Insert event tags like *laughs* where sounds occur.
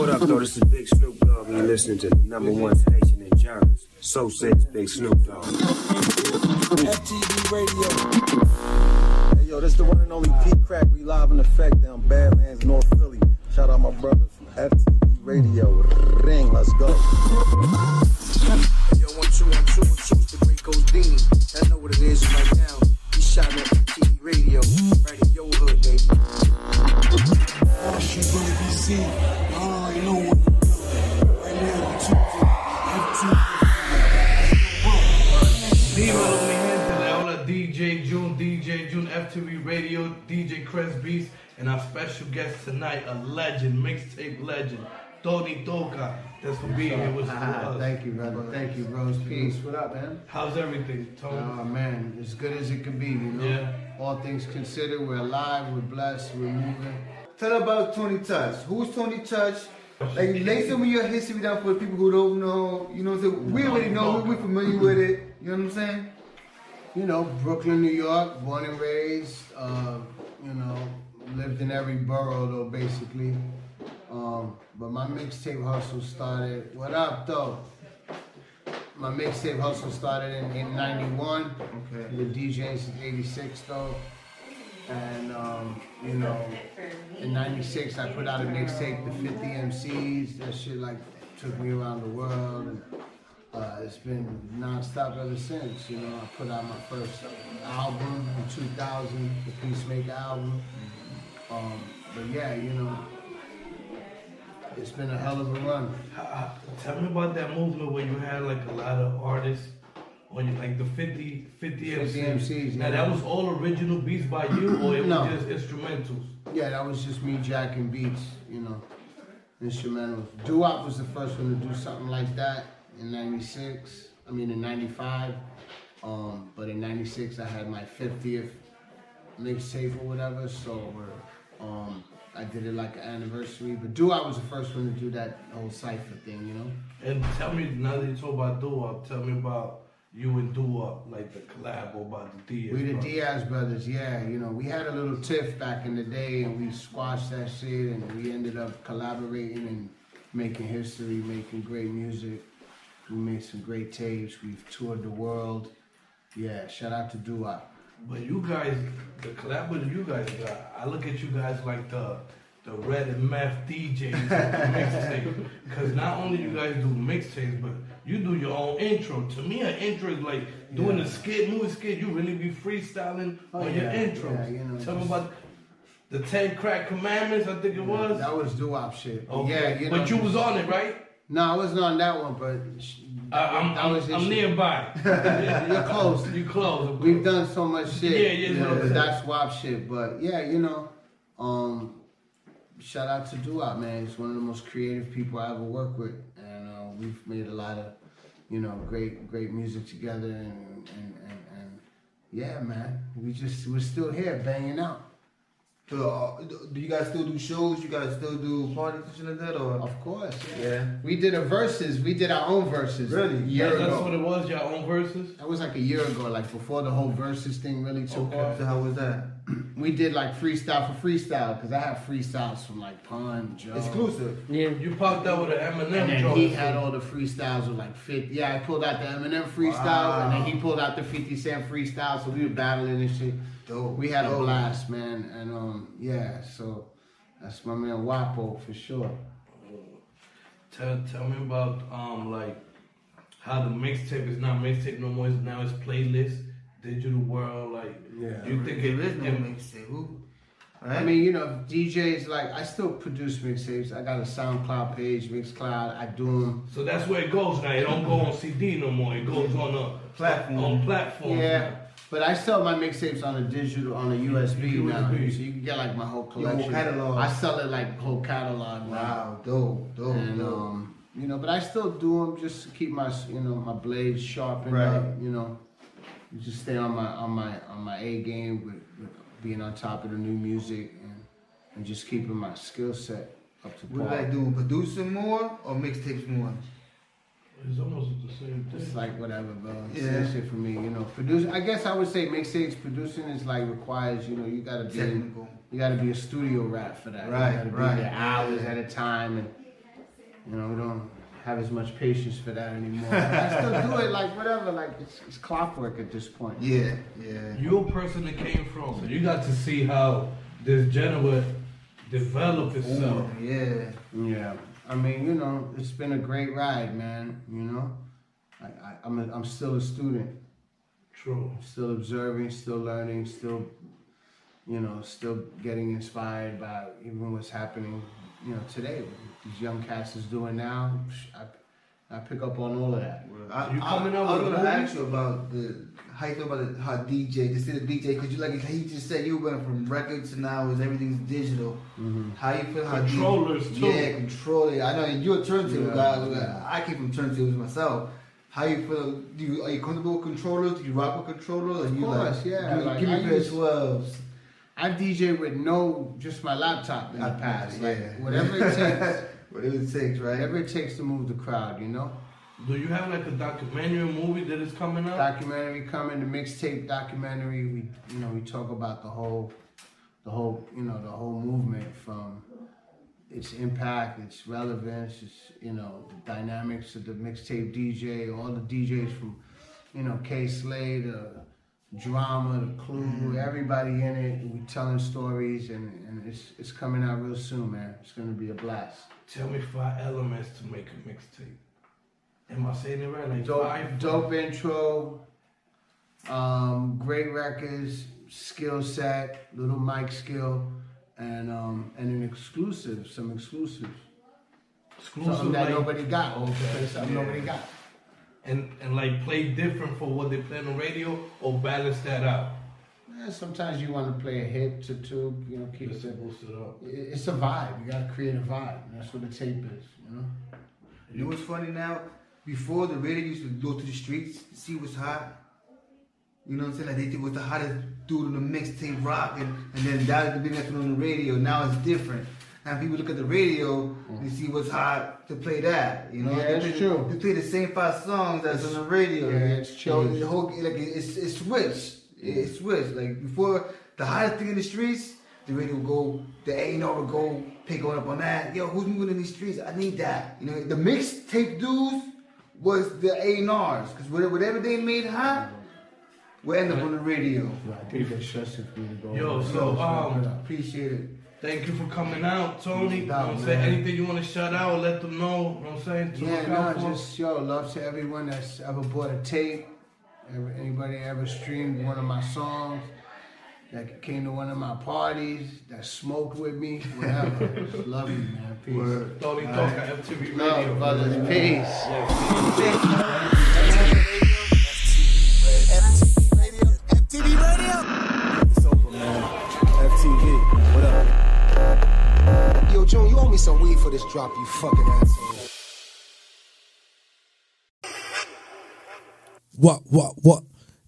What up, though? This is Big Snoop Dogg, and you're listening to the number one station in Jarvis. So says Big Snoop Dogg. FTV Radio. Hey, yo, this the one and only Pete Crack. We live in effect down Badlands, North Philly. Shout out my brother from FTV Radio. Ring, let's go. Yo, one, two, one, two, one, two, it's the great Godini. I know what it is right now. He shot at FTV Radio, right in your hood, baby. Shit gonna know what to do. Right now, we Dímelo, mi gente, le habla DJ June, DJ June, FTV Radio, DJ Chris Beast, and our special guest tonight, a legend, mixtape legend, Tony Toca. That's for being here with ah, us. Thank you, brother. Thank you, bros. Peace. What up, man? How's everything, Tony? Oh man, as good as it can be, you know. Yeah. All things considered, we're alive, we're blessed, we're moving. Tell about Tony Touch. Who's Tony Touch? Like, lay some of your history down for the people who don't know. You know what I'm saying? We already know. We're familiar with it. You know what I'm saying? You know, Brooklyn, New York, born and raised. Uh, you know, lived in every borough though, basically. Um, but my mixtape hustle started. What up, though? My mixtape hustle started in, in '91. Okay. The DJing since '86 though. And um, you know, in '96 I put out a mixtape, the 50 MCs. That shit like took me around the world, and uh, it's been nonstop ever since. You know, I put out my first album in 2000, the Peacemaker album. Um, but yeah, you know, it's been a hell of a run. Tell me about that movement where you had like a lot of artists on like the 50, 50 50 MCs. Now yeah. that was all original beats by you, or it was No. just instrumentals? Yeah, that was just me jacking beats, you know, instrumentals. Doo-Wop was the first one to do something like that in 96, I mean in 95. Um, but in 96 I had my 50th mixtape or whatever, so um, I did it like an anniversary. But Doo-Wop was the first one to do that whole cypher thing, you know? And tell me, now that you talk about Dua, tell me about you and Dua, like the collab about the Diaz. We the brothers. Diaz brothers, yeah. You know, we had a little tiff back in the day, and we squashed that shit, and we ended up collaborating and making history, making great music. We made some great tapes. We've toured the world. Yeah, shout out to Dua. But you guys, the collab with you guys got, I look at you guys like the the red and meth DJs mixtape. Because not only you guys do mixtapes, but you do your own intro. To me, an intro is like doing Yeah. a skit, movie skit. You really be freestyling Oh, on your yeah, intros. yeah, you know, Tell me about the Ten Crack Commandments. I think it was. That was Dua shit. Okay. Yeah, you know. but you was on it, right? No, I wasn't on that one, but sh- I, I'm, I'm, I'm nearby. *laughs* You're close. You close. We've done so much shit. Yeah, yeah, you yeah. know, but that's WAP shit. But yeah, you know, um, shout out to Dua, man. He's one of the most creative people I ever worked with, we've made a lot of, you know, great, great music together, and and, and, and yeah, man, we just we're still here banging out. So, uh, do you guys still do shows? You guys still do parties and shit like that? Or Of course, yeah. we did a verses. We did our own verses. Really? A year That- that's ago. what it was. Your own verses. That was like a year ago, like before the whole verses thing really took Okay. off. So how was that? We did like freestyle for freestyle because I have freestyles from like Pun, Joe. Exclusive. You popped out with an Eminem And then he had all the freestyles with like 50. Yeah, I pulled out the Eminem freestyle and then he pulled out the 50 Cent freestyle. So we were battling and shit. Dope. We had a Dope. blast, man. And um, yeah, so that's my man Wapo for sure. Tell, tell me about um like how the mixtape is not mixtape no more. It's now it's playlist, digital world. Like, Yeah. you think it is no mixtape. Who? I mean, you know, DJs like I still produce mixtapes. I got a SoundCloud page, Mixcloud. I do them. So that's where it goes now. It don't go on CD no more. It goes on a Platform. On platform. Yeah, but I sell my mixtapes on a digital, on a USB, now, USB. so you can get like my whole Your collection. catalog. I sell it like whole catalog now. Wow, dope, dope, and dope. um, you know, but I still do them just to keep my, you know, my blades sharpened Right. up. You know, just stay on my on my on my A game with, with being on top of the new music and and just keeping my skill set up to par. What do. I do? Producing more or mixtapes more? It's almost the same It's like whatever, bro. It's Yeah. yeah. shit for me, you know. Produce. I guess I would say mixtapes producing is like requires, you know, you gotta be, Technical. you gotta be a studio rat for that. Right, You gotta be right. there hours at a time, and You know, we don't have as much patience for that anymore. I still do it like whatever, like it's, it's clockwork at this point. Yeah, yeah. You're a person that came from, so you got to see how this genre developed itself. Ooh, yeah. Yeah, I mean, you know, it's been a great ride, man. You know, I, I, I'm a, I'm still a student, True. still observing, still learning, still, you know, still getting inspired by even what's happening, you know, today. What these young cats is doing now, I, I pick up on all of that. I, You I- coming out I, was gonna ask you about the how you feel about the, how DJ, just the DJ, because you like he just said you went from records to now is everything's digital. Mm-hmm. How you feel? How Controllers, DJ, too. Yeah, controller. I know you're a turntable Yeah, guy. yeah. I came from turntables myself. How you feel? Do you are you comfortable with controllers? Do you rock with controllers? Of Of course, yeah, Give, like, give me pair use- twelves. I DJ with no, just my laptop in the past. Like, Yeah. whatever it takes, *laughs* Whatever it takes, right? whatever it takes to move the crowd, you know. Do you have like a documentary movie that is coming up? documentary coming, the mixtape documentary. We, you know, we talk about the whole, the whole, you know, the whole movement from its impact, its relevance, its, you know, the dynamics of the mixtape DJ, all the DJs from, you know, Kay Slay, uh, Drama, the Clue, everybody in it. We telling stories, and, and it's it's coming out real soon, man. It's gonna be a blast. Tell me five elements to make a mixtape. Am I saying it right? Like Dope, five. dope intro, um, great records, skill set, little mic skill, and um, and an exclusive, some exclusives, Exclusive something that like- nobody got, Okay, something yeah. nobody got. And and like play different for what they play on the radio or balance that out. Yeah, sometimes you want to play a hit to two, you know, keep Just to it. boost it up. It's a vibe. You gotta create a vibe. That's what the tape is, you know. You know what's funny now? Before the radio used to go to the streets to see what's hot. You know what I'm saying? Like they think what's the hottest dude on the mixtape rock and, and then that was the big next one on the radio. Now it's different. Now people look at the radio and see what's hot to play that. You know, Yeah, they play, true. They play the same five songs that's on the radio. Yeah, it's So changed. the whole like it's it's switched. It's switched. Like before, the hottest thing in the streets, the radio would go, the A and R would go pick on up on that. Yo, who's moving in these streets? I need that. You know, the mixtape dudes was the A and R's because whatever they made hot, We end up on the radio. I think it's stressful for you to go. Yo, so um, Appreciate it. Thank you for coming out, Tony. You know what I'm saying? doubt. Anything you want to shout out, let them know. You know what I'm saying? To Yeah, look no, for. just yo, love to everyone that's ever bought a tape, ever, anybody ever streamed one of my songs, that came to one of my parties, that smoked with me, whatever. Just *laughs* love you, man. Peace. Tony Toca, MTV Radio. Love, brothers. Peace. It's Joe, you owe me some weed for this drop, you fucking asshole. What, what, what?